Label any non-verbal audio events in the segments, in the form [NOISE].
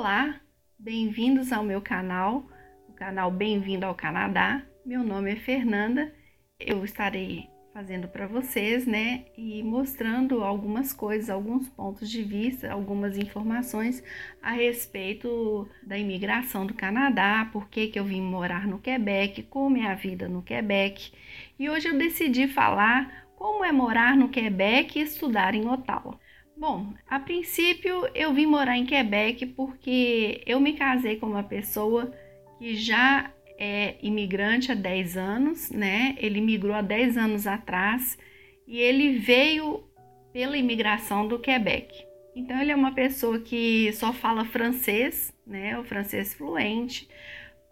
Olá, bem-vindos ao meu canal, o canal Bem-vindo ao Canadá. Meu nome é Fernanda. Eu estarei fazendo para vocês, né, e mostrando algumas coisas, alguns pontos de vista, algumas informações a respeito da imigração do Canadá, por que que eu vim morar no Quebec, como é a vida no Quebec. E hoje eu decidi falar como é morar no Quebec e estudar em Ottawa. Bom, a princípio eu vim morar em Quebec porque eu me casei com uma pessoa que já é imigrante há 10 anos, né? Ele migrou há 10 anos atrás e ele veio pela imigração do Quebec. Então ele é uma pessoa que só fala francês, né? O francês fluente,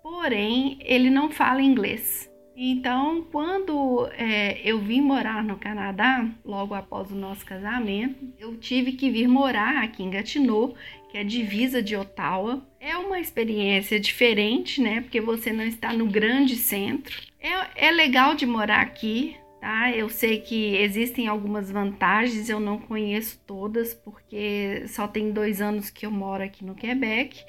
porém ele não fala inglês. Então, quando é, eu vim morar no Canadá, logo após o nosso casamento, eu tive que vir morar aqui em Gatineau, que é divisa de Ottawa. É uma experiência diferente, né? Porque você não está no grande centro. É, é legal de morar aqui, tá? Eu sei que existem algumas vantagens, eu não conheço todas, porque só tem dois anos que eu moro aqui no Quebec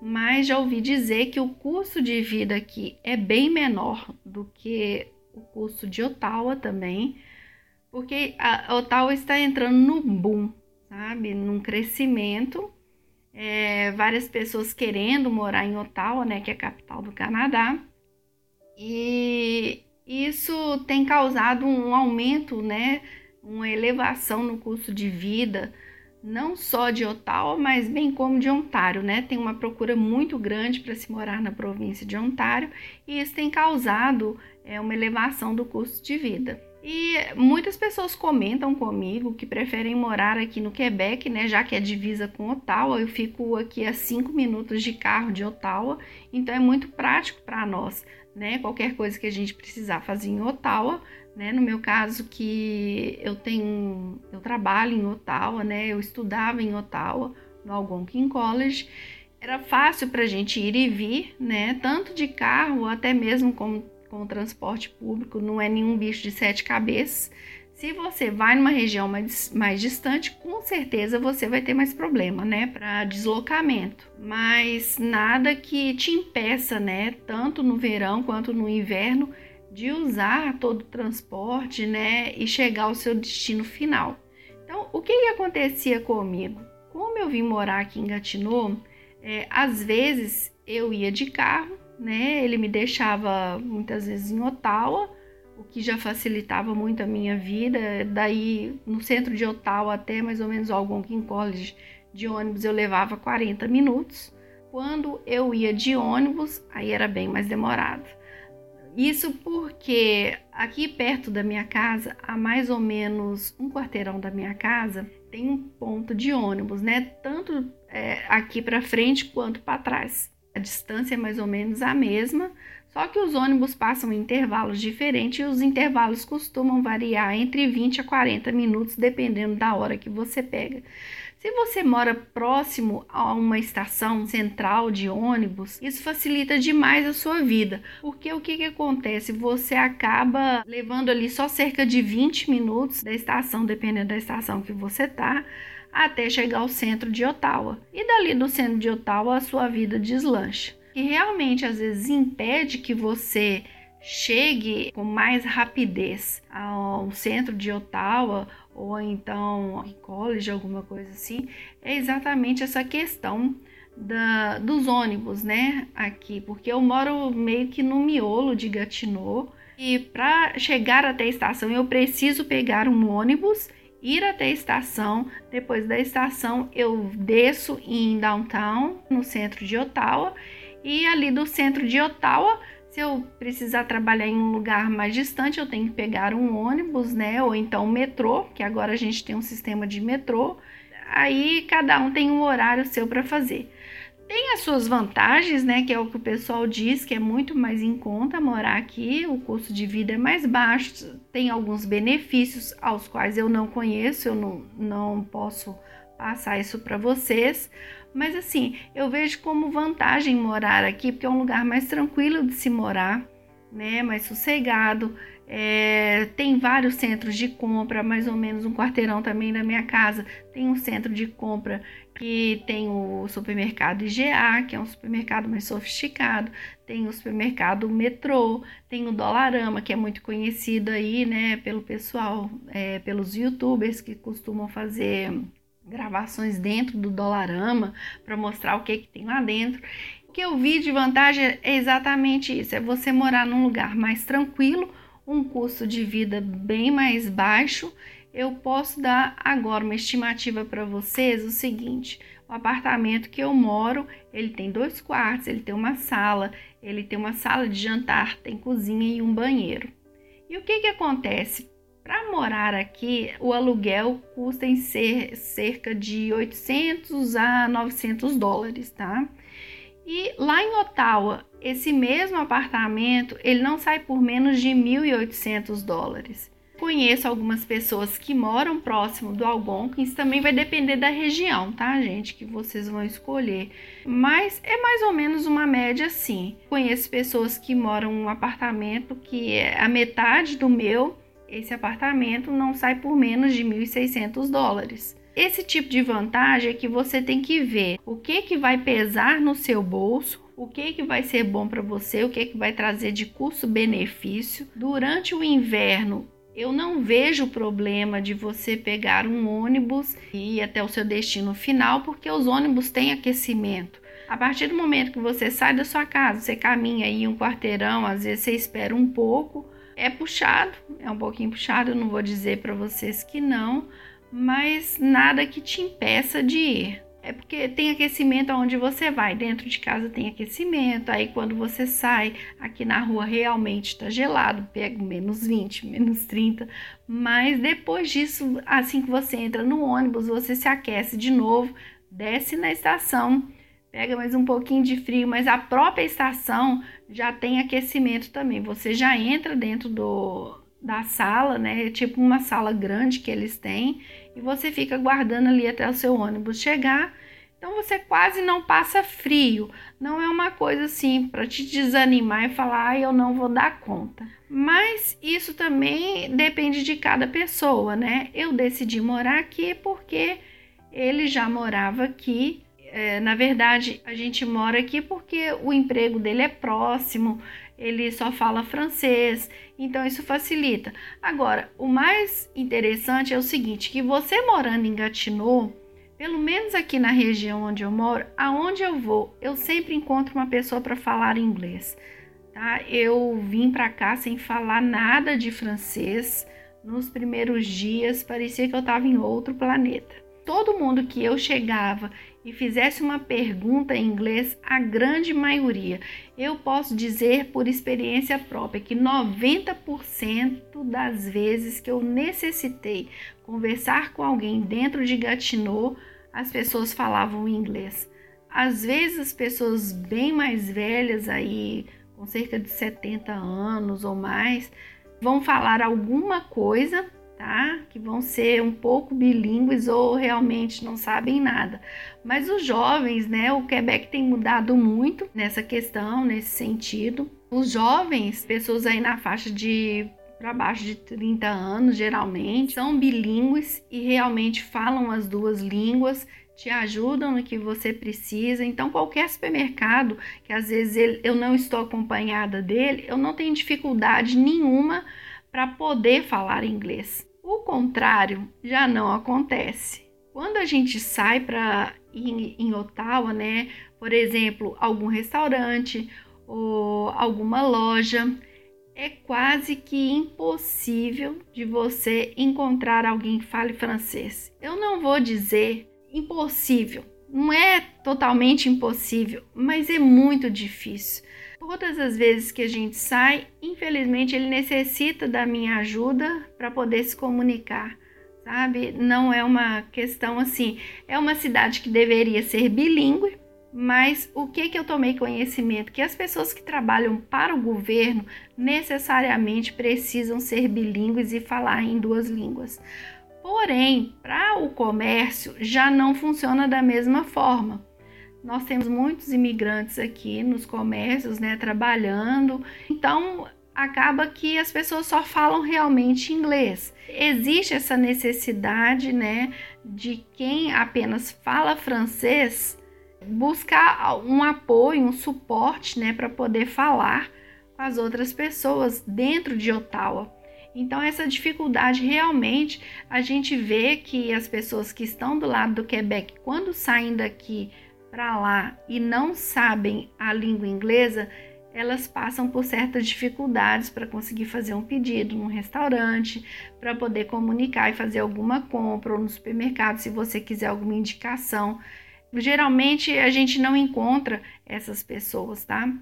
mas já ouvi dizer que o custo de vida aqui é bem menor do que o custo de Ottawa também, porque a Ottawa está entrando no boom, sabe, num crescimento, é, várias pessoas querendo morar em Ottawa, né, que é a capital do Canadá, e isso tem causado um aumento, né, uma elevação no custo de vida não só de Ottawa, mas bem como de Ontário, né? Tem uma procura muito grande para se morar na província de Ontário e isso tem causado é, uma elevação do custo de vida. E muitas pessoas comentam comigo que preferem morar aqui no Quebec, né? Já que é divisa com Ottawa, eu fico aqui a cinco minutos de carro de Ottawa, então é muito prático para nós, né? Qualquer coisa que a gente precisar fazer em Ottawa, né? No meu caso que eu tenho, eu trabalho em Ottawa, né? Eu estudava em Ottawa no Algonquin College. Era fácil para a gente ir e vir, né? Tanto de carro até mesmo com, com transporte público. Não é nenhum bicho de sete cabeças. Se você vai numa região mais, mais distante, com certeza você vai ter mais problema, né, para deslocamento. Mas nada que te impeça, né, tanto no verão quanto no inverno, de usar todo o transporte, né, e chegar ao seu destino final. Então, o que, que acontecia comigo? Como eu vim morar aqui em Gatineau, é, às vezes eu ia de carro, né, ele me deixava muitas vezes em Ottawa, o que já facilitava muito a minha vida. Daí, no centro de Ottawa até mais ou menos Algonquin College de ônibus, eu levava 40 minutos. Quando eu ia de ônibus, aí era bem mais demorado. Isso porque aqui perto da minha casa, a mais ou menos um quarteirão da minha casa, tem um ponto de ônibus, né? Tanto é, aqui para frente quanto para trás. A distância é mais ou menos a mesma, só que os ônibus passam em intervalos diferentes e os intervalos costumam variar entre 20 a 40 minutos, dependendo da hora que você pega. Se você mora próximo a uma estação central de ônibus, isso facilita demais a sua vida, porque o que, que acontece? Você acaba levando ali só cerca de 20 minutos da estação, dependendo da estação que você tá, até chegar ao centro de Ottawa. E dali do centro de Ottawa a sua vida deslancha. Que realmente às vezes impede que você chegue com mais rapidez ao centro de Ottawa ou então em college, alguma coisa assim, é exatamente essa questão da, dos ônibus, né? Aqui, porque eu moro meio que no miolo de Gatineau e para chegar até a estação eu preciso pegar um ônibus, ir até a estação, depois da estação eu desço em downtown, no centro de Ottawa, e ali do centro de Ottawa se eu precisar trabalhar em um lugar mais distante, eu tenho que pegar um ônibus, né? Ou então um metrô, que agora a gente tem um sistema de metrô. Aí cada um tem um horário seu para fazer. Tem as suas vantagens, né? Que é o que o pessoal diz, que é muito mais em conta morar aqui, o custo de vida é mais baixo, tem alguns benefícios aos quais eu não conheço, eu não, não posso passar isso para vocês, mas assim, eu vejo como vantagem morar aqui, porque é um lugar mais tranquilo de se morar, né? Mais sossegado. É, tem vários centros de compra, mais ou menos um quarteirão também da minha casa. Tem um centro de compra que tem o supermercado IGA, que é um supermercado mais sofisticado, tem o supermercado Metrô, tem o Dolarama, que é muito conhecido aí, né, pelo pessoal, é, pelos youtubers que costumam fazer gravações dentro do Dolarama para mostrar o que, que tem lá dentro. O que eu vi de vantagem é exatamente isso: é você morar num lugar mais tranquilo, um custo de vida bem mais baixo. Eu posso dar agora uma estimativa para vocês o seguinte: o apartamento que eu moro, ele tem dois quartos, ele tem uma sala, ele tem uma sala de jantar, tem cozinha e um banheiro. E o que que acontece? Para morar aqui, o aluguel custa em ser cerca de 800 a 900 dólares, tá? E lá em Ottawa, esse mesmo apartamento, ele não sai por menos de 1.800 dólares. Conheço algumas pessoas que moram próximo do Algonquins, também vai depender da região, tá, gente, que vocês vão escolher. Mas é mais ou menos uma média sim. Conheço pessoas que moram em um apartamento que é a metade do meu, esse apartamento não sai por menos de 1.600 dólares. Esse tipo de vantagem é que você tem que ver o que que vai pesar no seu bolso, o que que vai ser bom para você, o que que vai trazer de custo-benefício. Durante o inverno, eu não vejo problema de você pegar um ônibus e ir até o seu destino final, porque os ônibus têm aquecimento. A partir do momento que você sai da sua casa, você caminha aí um quarteirão, às vezes você espera um pouco, é puxado, é um pouquinho puxado, não vou dizer para vocês que não, mas nada que te impeça de ir. É porque tem aquecimento aonde você vai. Dentro de casa tem aquecimento. Aí quando você sai aqui na rua realmente está gelado, pega menos 20, [LAUGHS] menos 30. Mas depois disso, assim que você entra no ônibus, você se aquece de novo, desce na estação pega mais um pouquinho de frio, mas a própria estação já tem aquecimento também. Você já entra dentro do, da sala, né? Tipo uma sala grande que eles têm, e você fica guardando ali até o seu ônibus chegar. Então você quase não passa frio. Não é uma coisa assim para te desanimar e falar, ah, eu não vou dar conta. Mas isso também depende de cada pessoa, né? Eu decidi morar aqui porque ele já morava aqui é, na verdade, a gente mora aqui porque o emprego dele é próximo, ele só fala francês, então isso facilita. Agora, o mais interessante é o seguinte, que você morando em Gatineau, pelo menos aqui na região onde eu moro, aonde eu vou, eu sempre encontro uma pessoa para falar inglês. Tá? Eu vim para cá sem falar nada de francês. Nos primeiros dias parecia que eu estava em outro planeta todo mundo que eu chegava e fizesse uma pergunta em inglês, a grande maioria, eu posso dizer por experiência própria que 90% das vezes que eu necessitei conversar com alguém dentro de Gatineau, as pessoas falavam inglês. Às vezes as pessoas bem mais velhas aí, com cerca de 70 anos ou mais, vão falar alguma coisa tá? Que vão ser um pouco bilíngues ou realmente não sabem nada. Mas os jovens, né? O Quebec tem mudado muito nessa questão, nesse sentido. Os jovens, pessoas aí na faixa de para baixo de 30 anos, geralmente, são bilíngues e realmente falam as duas línguas, te ajudam no que você precisa. Então, qualquer supermercado que às vezes eu não estou acompanhada dele, eu não tenho dificuldade nenhuma para poder falar inglês. O contrário já não acontece. Quando a gente sai para em, em Ottawa, né, por exemplo, algum restaurante ou alguma loja, é quase que impossível de você encontrar alguém que fale francês. Eu não vou dizer impossível, não é totalmente impossível, mas é muito difícil. Todas as vezes que a gente sai, infelizmente ele necessita da minha ajuda para poder se comunicar, sabe? Não é uma questão assim, é uma cidade que deveria ser bilíngue, mas o que que eu tomei conhecimento que as pessoas que trabalham para o governo necessariamente precisam ser bilíngues e falar em duas línguas. Porém, para o comércio já não funciona da mesma forma. Nós temos muitos imigrantes aqui nos comércios, né, trabalhando. Então, acaba que as pessoas só falam realmente inglês. Existe essa necessidade, né, de quem apenas fala francês buscar um apoio, um suporte, né, para poder falar com as outras pessoas dentro de Ottawa. Então, essa dificuldade realmente a gente vê que as pessoas que estão do lado do Quebec, quando saem daqui para lá e não sabem a língua inglesa, elas passam por certas dificuldades para conseguir fazer um pedido num restaurante, para poder comunicar e fazer alguma compra ou no supermercado, se você quiser alguma indicação. Geralmente a gente não encontra essas pessoas, tá?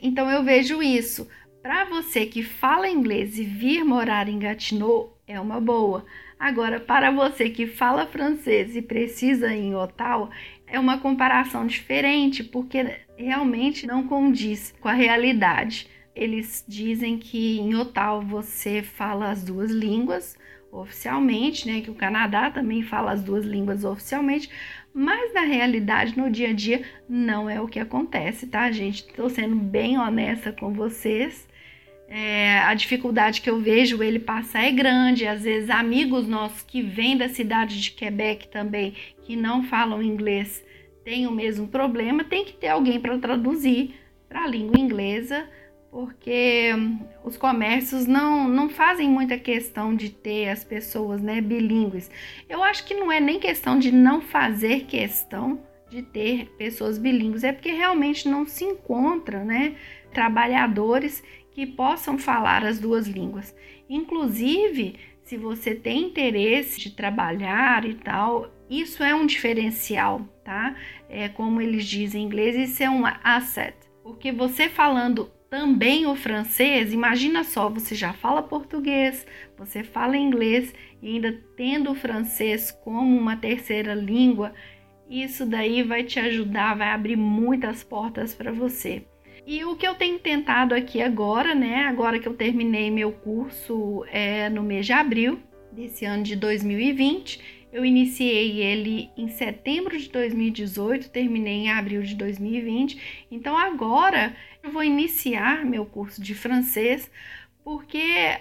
Então eu vejo isso. Para você que fala inglês e vir morar em Gatineau é uma boa. Agora, para você que fala francês e precisa ir em Ottawa, é uma comparação diferente, porque realmente não condiz com a realidade. Eles dizem que em Ottawa você fala as duas línguas oficialmente, né? Que o Canadá também fala as duas línguas oficialmente, mas na realidade, no dia a dia, não é o que acontece, tá, gente? Estou sendo bem honesta com vocês. É, a dificuldade que eu vejo ele passar é grande. Às vezes, amigos nossos que vêm da cidade de Quebec também, que não falam inglês, têm o mesmo problema. Tem que ter alguém para traduzir para a língua inglesa, porque hum, os comércios não, não fazem muita questão de ter as pessoas né, bilíngues. Eu acho que não é nem questão de não fazer questão de ter pessoas bilíngues, é porque realmente não se encontra né, trabalhadores que possam falar as duas línguas. Inclusive, se você tem interesse de trabalhar e tal, isso é um diferencial, tá? É como eles dizem em inglês, isso é um asset. Porque você falando também o francês, imagina só, você já fala português, você fala inglês e ainda tendo o francês como uma terceira língua, isso daí vai te ajudar, vai abrir muitas portas para você. E o que eu tenho tentado aqui agora, né? Agora que eu terminei meu curso é, no mês de abril desse ano de 2020, eu iniciei ele em setembro de 2018, terminei em abril de 2020. Então agora eu vou iniciar meu curso de francês, porque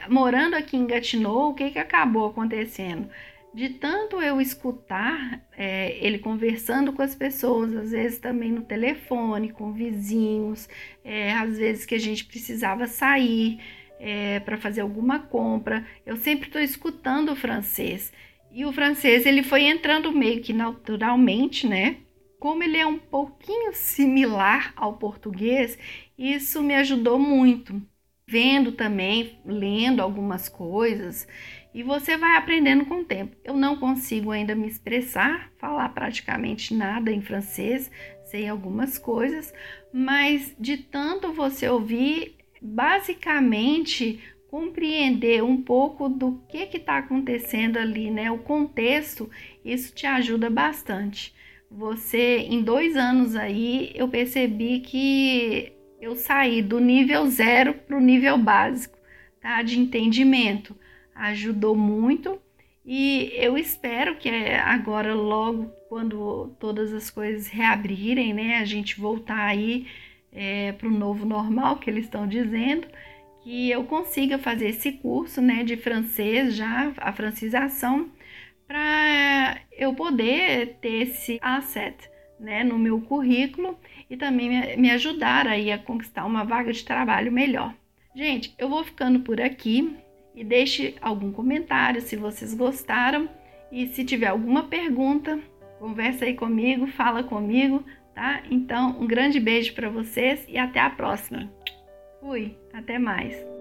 morando aqui em Gatineau, o que, que acabou acontecendo? De tanto eu escutar é, ele conversando com as pessoas, às vezes também no telefone, com vizinhos, é, às vezes que a gente precisava sair é, para fazer alguma compra, eu sempre estou escutando o francês. E o francês ele foi entrando meio que naturalmente, né? Como ele é um pouquinho similar ao português, isso me ajudou muito. Vendo também, lendo algumas coisas, e você vai aprendendo com o tempo. Eu não consigo ainda me expressar, falar praticamente nada em francês, sei algumas coisas, mas de tanto você ouvir, basicamente compreender um pouco do que está acontecendo ali, né? O contexto, isso te ajuda bastante. Você, em dois anos aí, eu percebi que eu saí do nível zero para o nível básico, tá? De entendimento ajudou muito e eu espero que é, agora, logo, quando todas as coisas reabrirem, né, a gente voltar aí é, para o novo normal que eles estão dizendo, que eu consiga fazer esse curso né, de francês, já a francização, para eu poder ter esse asset né, no meu currículo e também me, ajudar aí a conquistar uma vaga de trabalho melhor. Gente, eu vou ficando por aqui e deixe algum comentário se vocês gostaram e se tiver alguma pergunta, conversa aí comigo, fala comigo, tá? Então, um grande beijo para vocês e até a próxima. Fui, até mais.